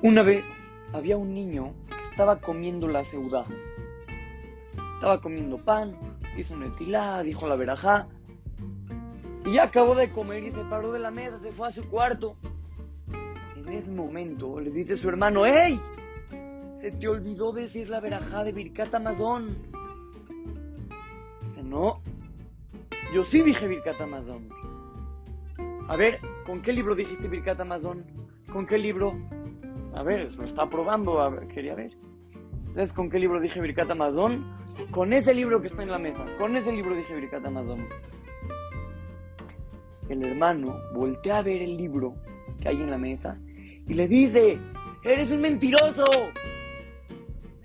Una vez había un niño que estaba comiendo la seudá. Estaba comiendo pan, hizo un etilá, dijo la verajá. Y acabó de comer y se paró de la mesa, se fue a su cuarto. En ese momento le dice a su hermano, ¡Ey! Se te olvidó decir la verajá de Birkat Amazon. Dice, no. Yo sí dije Birkat Amazon. A ver, ¿con qué libro dijiste Birkat Amazon? ¿Con qué libro? A ver, lo está probando, a ver, quería ver. ¿Sabes con qué libro dije Birkat Amazon? Con ese libro que está en la mesa. Con ese libro dije Birkat Amazon. El hermano voltea a ver el libro que hay en la mesa y le dice, ¡Eres un mentiroso!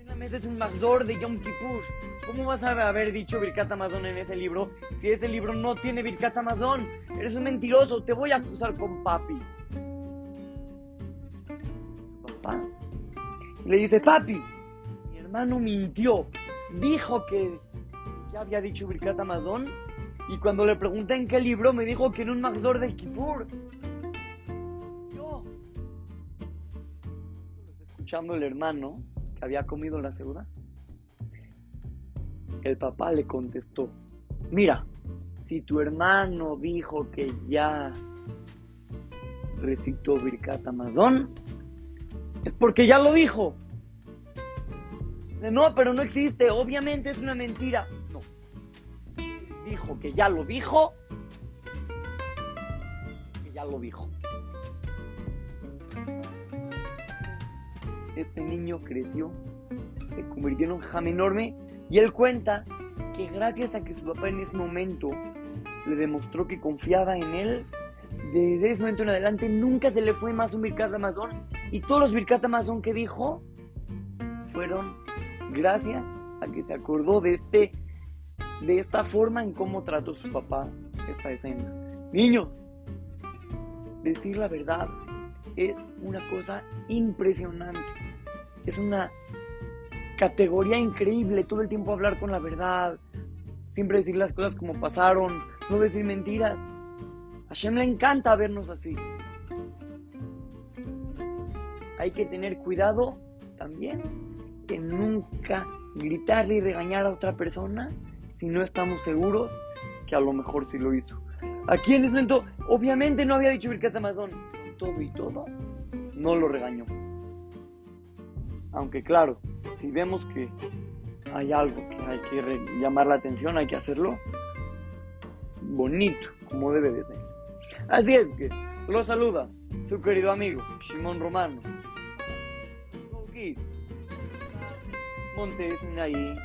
En la mesa es un Magzor de Yom Kippur. ¿Cómo vas a haber dicho Birkat Amazon en ese libro si ese libro no tiene Birkat Amazon? Eres un mentiroso, te voy a acusar con papi. Papá le dice, papi, mi hermano mintió. Dijo que ya había dicho Birkat Amazon y cuando le pregunté en qué libro me dijo que en un Magzor de Kippur. Yo. Escuchando el hermano que había comido la ceuda, el papá le contestó, mira, si tu hermano dijo que ya recitó Birkat Amazon, es porque ya lo dijo. No, pero no existe, obviamente es una mentira. No. Dijo que ya lo dijo, que ya lo dijo. Este niño creció, se convirtió en un jam enorme y él cuenta que gracias a que su papá en ese momento le demostró que confiaba en él, desde ese momento en adelante nunca se le fue más un Birkat Amazon y todos los Birkat Amazon que dijo fueron gracias a que se acordó de este de esta forma en cómo trató su papá esta escena. Niños, decir la verdad es una cosa impresionante. Es una categoría increíble todo el tiempo hablar con la verdad, siempre decir las cosas como pasaron, no decir mentiras. A Shem le encanta vernos así. Hay que tener cuidado también de nunca gritarle y regañar a otra persona si no estamos seguros que a lo mejor sí lo hizo. Aquí en ese momento, obviamente no había dicho Birkat Amazon, todo y todo, no lo regañó. Aunque claro, si vemos que hay algo que hay que llamar la atención, hay que hacerlo bonito, como debe de ser. Así es que lo saluda su querido amigo Shimon Romano. Kids. Montes ahí.